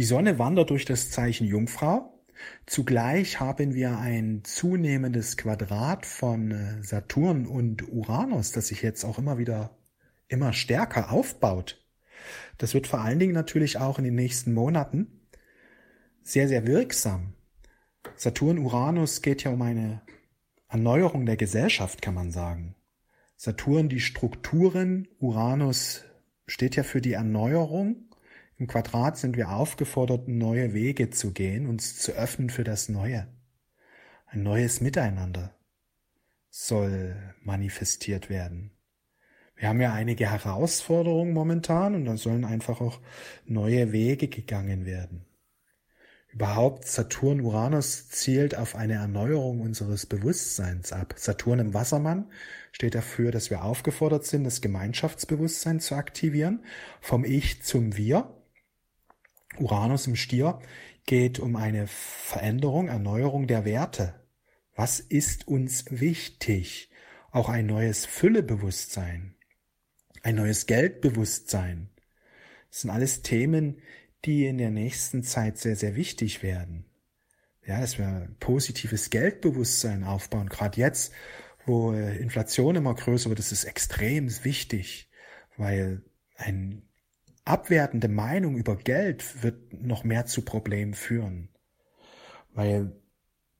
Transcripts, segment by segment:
Die Sonne wandert durch das Zeichen Jungfrau. Zugleich haben wir ein zunehmendes Quadrat von äh, Saturn und Uranus, das sich jetzt auch immer wieder immer stärker aufbaut. Das wird vor allen Dingen natürlich auch in den nächsten Monaten sehr, sehr wirksam. Saturn-Uranus geht ja um eine Erneuerung der Gesellschaft, kann man sagen. Saturn die Strukturen, Uranus steht ja für die Erneuerung. Im Quadrat sind wir aufgefordert, neue Wege zu gehen, uns zu öffnen für das Neue. Ein neues Miteinander soll manifestiert werden. Wir haben ja einige Herausforderungen momentan und da sollen einfach auch neue Wege gegangen werden. Überhaupt Saturn Uranus zielt auf eine Erneuerung unseres Bewusstseins ab. Saturn im Wassermann steht dafür, dass wir aufgefordert sind, das Gemeinschaftsbewusstsein zu aktivieren, vom Ich zum Wir. Uranus im Stier geht um eine Veränderung, Erneuerung der Werte. Was ist uns wichtig? Auch ein neues Füllebewusstsein, ein neues Geldbewusstsein. Das sind alles Themen, die in der nächsten Zeit sehr, sehr wichtig werden. Ja, dass wir positives Geldbewusstsein aufbauen. Gerade jetzt, wo äh, Inflation immer größer wird, ist es extrem wichtig, weil eine abwertende Meinung über Geld wird noch mehr zu Problemen führen. Weil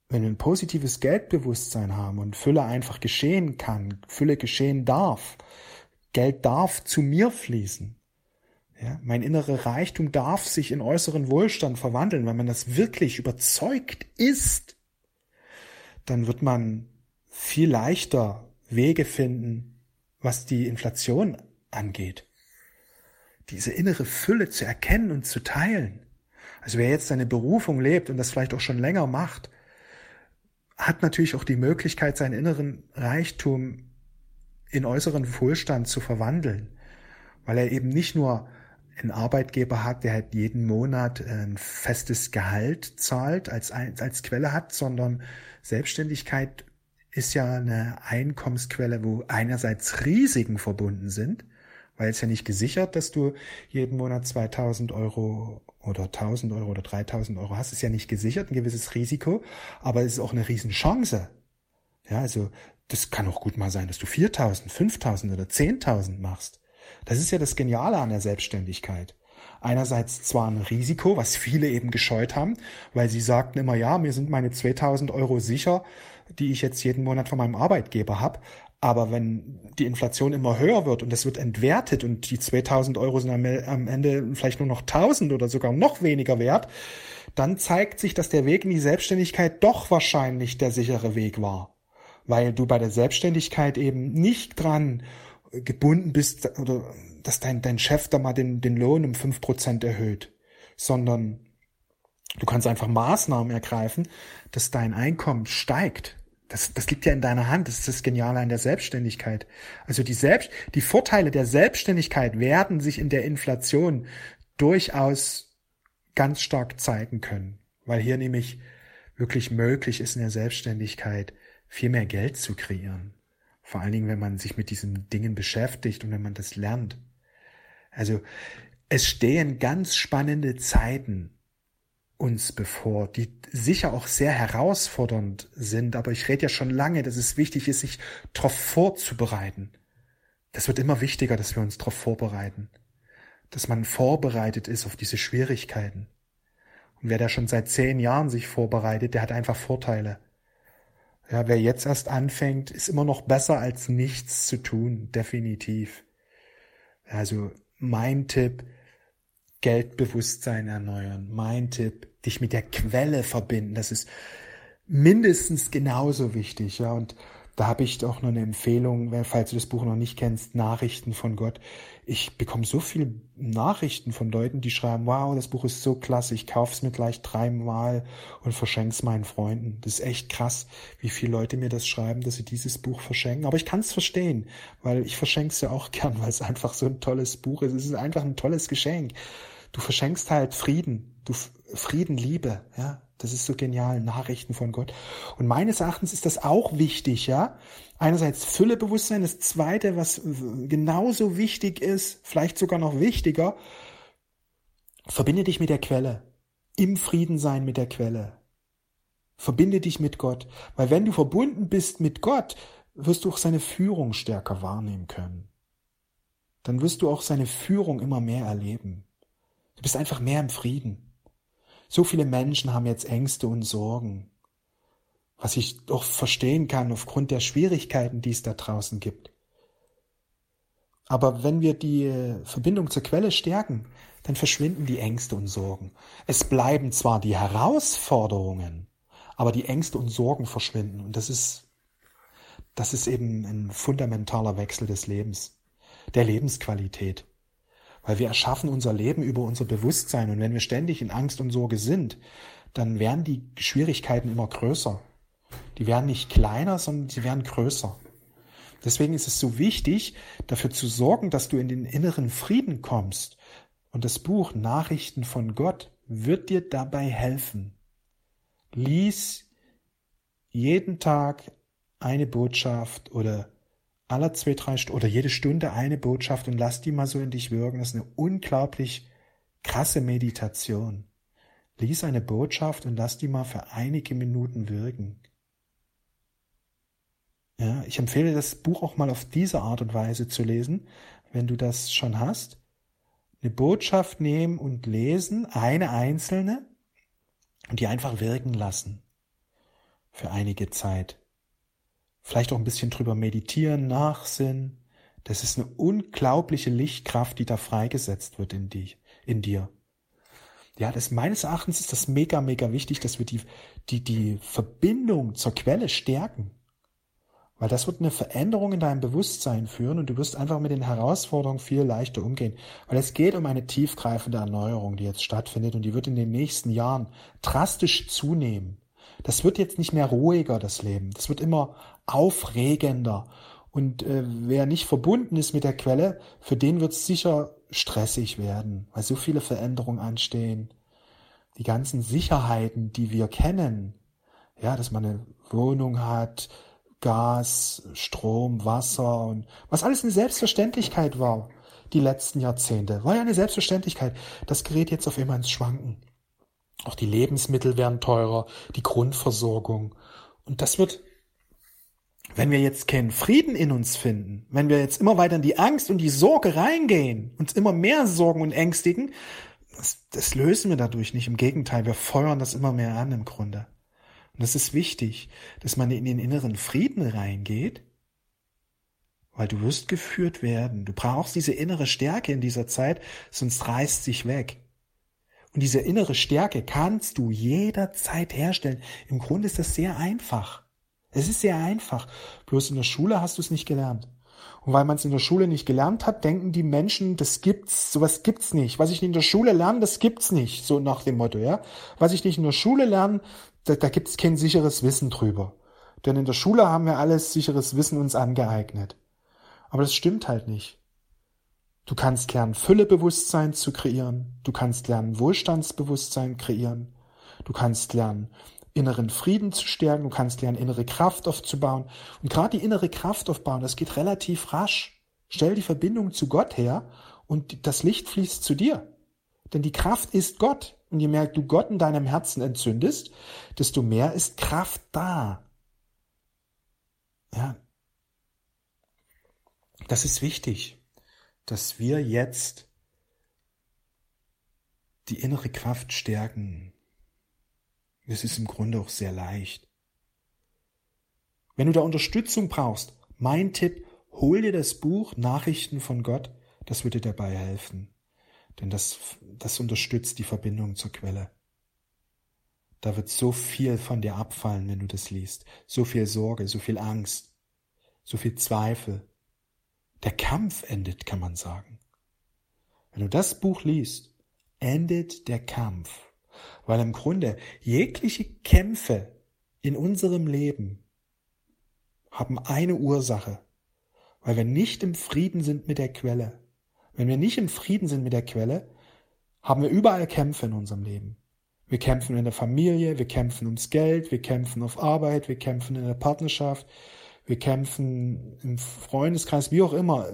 wenn wir ein positives Geldbewusstsein haben und Fülle einfach geschehen kann, Fülle geschehen darf, Geld darf zu mir fließen, ja, mein innerer Reichtum darf sich in äußeren Wohlstand verwandeln. Wenn man das wirklich überzeugt ist, dann wird man viel leichter Wege finden, was die Inflation angeht. Diese innere Fülle zu erkennen und zu teilen. Also wer jetzt seine Berufung lebt und das vielleicht auch schon länger macht, hat natürlich auch die Möglichkeit, seinen inneren Reichtum in äußeren Wohlstand zu verwandeln, weil er eben nicht nur einen Arbeitgeber hat, der halt jeden Monat ein festes Gehalt zahlt, als, als Quelle hat, sondern Selbstständigkeit ist ja eine Einkommensquelle, wo einerseits Risiken verbunden sind, weil es ja nicht gesichert, dass du jeden Monat 2000 Euro oder 1000 Euro oder 3000 Euro hast, ist ja nicht gesichert, ein gewisses Risiko, aber es ist auch eine Riesenchance. Ja, also das kann auch gut mal sein, dass du 4000, 5000 oder 10.000 machst. Das ist ja das Geniale an der Selbstständigkeit. Einerseits zwar ein Risiko, was viele eben gescheut haben, weil sie sagten immer, ja, mir sind meine 2000 Euro sicher, die ich jetzt jeden Monat von meinem Arbeitgeber habe. Aber wenn die Inflation immer höher wird und es wird entwertet und die 2000 Euro sind am Ende vielleicht nur noch 1000 oder sogar noch weniger wert, dann zeigt sich, dass der Weg in die Selbstständigkeit doch wahrscheinlich der sichere Weg war. Weil du bei der Selbstständigkeit eben nicht dran gebunden bist oder dass dein, dein Chef da mal den, den Lohn um fünf Prozent erhöht, sondern du kannst einfach Maßnahmen ergreifen, dass dein Einkommen steigt. Das, das liegt ja in deiner Hand. Das ist das Geniale an der Selbstständigkeit. Also die Selbst, die Vorteile der Selbstständigkeit werden sich in der Inflation durchaus ganz stark zeigen können, weil hier nämlich wirklich möglich ist in der Selbstständigkeit viel mehr Geld zu kreieren. Vor allen Dingen, wenn man sich mit diesen Dingen beschäftigt und wenn man das lernt. Also es stehen ganz spannende Zeiten uns bevor, die sicher auch sehr herausfordernd sind, aber ich rede ja schon lange, dass es wichtig ist, sich darauf vorzubereiten. Das wird immer wichtiger, dass wir uns darauf vorbereiten, dass man vorbereitet ist auf diese Schwierigkeiten. Und wer da schon seit zehn Jahren sich vorbereitet, der hat einfach Vorteile. Ja, wer jetzt erst anfängt, ist immer noch besser als nichts zu tun, definitiv. Also mein Tipp, Geldbewusstsein erneuern. Mein Tipp, dich mit der Quelle verbinden. Das ist mindestens genauso wichtig. Ja, und da habe ich auch noch eine Empfehlung, falls du das Buch noch nicht kennst, Nachrichten von Gott. Ich bekomme so viele Nachrichten von Leuten, die schreiben, wow, das Buch ist so klasse, ich kaufe es mir gleich dreimal und verschenke es meinen Freunden. Das ist echt krass, wie viele Leute mir das schreiben, dass sie dieses Buch verschenken. Aber ich kann es verstehen, weil ich verschenke es ja auch gern, weil es einfach so ein tolles Buch ist. Es ist einfach ein tolles Geschenk. Du verschenkst halt Frieden, du Frieden, Liebe, ja. Das ist so genial, Nachrichten von Gott. Und meines Erachtens ist das auch wichtig, ja. Einerseits Füllebewusstsein, das zweite, was genauso wichtig ist, vielleicht sogar noch wichtiger, verbinde dich mit der Quelle. im Frieden sein mit der Quelle. Verbinde dich mit Gott, weil wenn du verbunden bist mit Gott, wirst du auch seine Führung stärker wahrnehmen können. Dann wirst du auch seine Führung immer mehr erleben. Du bist einfach mehr im Frieden. So viele Menschen haben jetzt Ängste und Sorgen, was ich doch verstehen kann aufgrund der Schwierigkeiten, die es da draußen gibt. Aber wenn wir die äh, Verbindung zur Quelle stärken, dann verschwinden die Ängste und Sorgen. Es bleiben zwar die Herausforderungen, aber die Ängste und Sorgen verschwinden. Und das ist, das ist eben ein fundamentaler Wechsel des Lebens, der Lebensqualität. Weil wir erschaffen unser Leben über unser Bewusstsein. Und wenn wir ständig in Angst und Sorge sind, dann werden die Schwierigkeiten immer größer. Die werden nicht kleiner, sondern sie werden größer. Deswegen ist es so wichtig, dafür zu sorgen, dass du in den inneren Frieden kommst. Und das Buch Nachrichten von Gott wird dir dabei helfen. Lies jeden Tag eine Botschaft oder aller zwei, drei Stunden oder jede Stunde eine Botschaft und lass die mal so in dich wirken. Das ist eine unglaublich krasse Meditation. Lies eine Botschaft und lass die mal für einige Minuten wirken. Ja, ich empfehle das Buch auch mal auf diese Art und Weise zu lesen, wenn du das schon hast. Eine Botschaft nehmen und lesen, eine einzelne, und die einfach wirken lassen. Für einige Zeit. Vielleicht auch ein bisschen drüber meditieren, nachsinnen. Das ist eine unglaubliche Lichtkraft, die da freigesetzt wird in, die, in dir. Ja, das meines Erachtens ist das mega, mega wichtig, dass wir die, die, die Verbindung zur Quelle stärken. Weil das wird eine Veränderung in deinem Bewusstsein führen und du wirst einfach mit den Herausforderungen viel leichter umgehen. Weil es geht um eine tiefgreifende Erneuerung, die jetzt stattfindet und die wird in den nächsten Jahren drastisch zunehmen. Das wird jetzt nicht mehr ruhiger, das Leben. Das wird immer aufregender. Und äh, wer nicht verbunden ist mit der Quelle, für den wird es sicher stressig werden, weil so viele Veränderungen anstehen. Die ganzen Sicherheiten, die wir kennen, ja, dass man eine Wohnung hat, Gas, Strom, Wasser und was alles eine Selbstverständlichkeit war, die letzten Jahrzehnte. War ja eine Selbstverständlichkeit. Das gerät jetzt auf immer ins Schwanken. Auch die Lebensmittel werden teurer, die Grundversorgung. Und das wird, wenn wir jetzt keinen Frieden in uns finden, wenn wir jetzt immer weiter in die Angst und die Sorge reingehen, uns immer mehr sorgen und ängstigen, das, das lösen wir dadurch nicht. Im Gegenteil, wir feuern das immer mehr an im Grunde. Und es ist wichtig, dass man in den inneren Frieden reingeht, weil du wirst geführt werden. Du brauchst diese innere Stärke in dieser Zeit, sonst reißt sich weg. Und diese innere Stärke kannst du jederzeit herstellen. Im Grunde ist das sehr einfach. Es ist sehr einfach. Bloß in der Schule hast du es nicht gelernt. Und weil man es in der Schule nicht gelernt hat, denken die Menschen, das gibt's, sowas gibt's nicht. Was ich nicht in der Schule lerne, das gibt's nicht. So nach dem Motto, ja. Was ich nicht in der Schule lerne, da, da gibt es kein sicheres Wissen drüber. Denn in der Schule haben wir alles sicheres Wissen uns angeeignet. Aber das stimmt halt nicht. Du kannst lernen, Füllebewusstsein zu kreieren. Du kannst lernen, Wohlstandsbewusstsein kreieren. Du kannst lernen, inneren Frieden zu stärken. Du kannst lernen, innere Kraft aufzubauen. Und gerade die innere Kraft aufbauen, das geht relativ rasch. Stell die Verbindung zu Gott her und das Licht fließt zu dir. Denn die Kraft ist Gott. Und je mehr du Gott in deinem Herzen entzündest, desto mehr ist Kraft da. Ja. Das ist wichtig, dass wir jetzt die innere Kraft stärken. Es ist im Grunde auch sehr leicht. Wenn du da Unterstützung brauchst, mein Tipp, hol dir das Buch Nachrichten von Gott, das würde dir dabei helfen. Denn das, das unterstützt die Verbindung zur Quelle. Da wird so viel von dir abfallen, wenn du das liest. So viel Sorge, so viel Angst, so viel Zweifel. Der Kampf endet, kann man sagen. Wenn du das Buch liest, endet der Kampf. Weil im Grunde jegliche Kämpfe in unserem Leben haben eine Ursache. Weil wir nicht im Frieden sind mit der Quelle. Wenn wir nicht im Frieden sind mit der Quelle, haben wir überall Kämpfe in unserem Leben. Wir kämpfen in der Familie, wir kämpfen ums Geld, wir kämpfen auf Arbeit, wir kämpfen in der Partnerschaft, wir kämpfen im Freundeskreis, wie auch immer.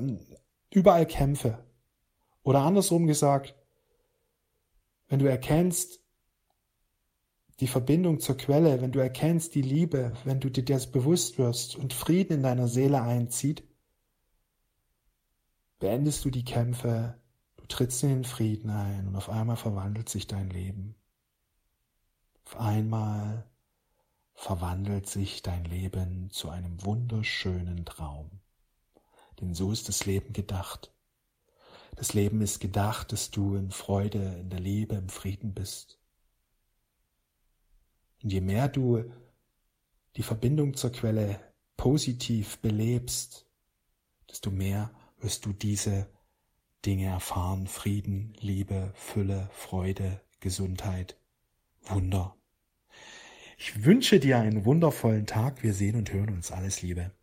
Überall Kämpfe. Oder andersrum gesagt, wenn du erkennst, die Verbindung zur Quelle, wenn du erkennst die Liebe, wenn du dir das bewusst wirst und Frieden in deiner Seele einzieht, beendest du die Kämpfe, du trittst in den Frieden ein und auf einmal verwandelt sich dein Leben. Auf einmal verwandelt sich dein Leben zu einem wunderschönen Traum. Denn so ist das Leben gedacht. Das Leben ist gedacht, dass du in Freude, in der Liebe, im Frieden bist. Und je mehr du die Verbindung zur Quelle positiv belebst, desto mehr wirst du diese Dinge erfahren. Frieden, Liebe, Fülle, Freude, Gesundheit, Wunder. Ich wünsche dir einen wundervollen Tag. Wir sehen und hören uns. Alles Liebe.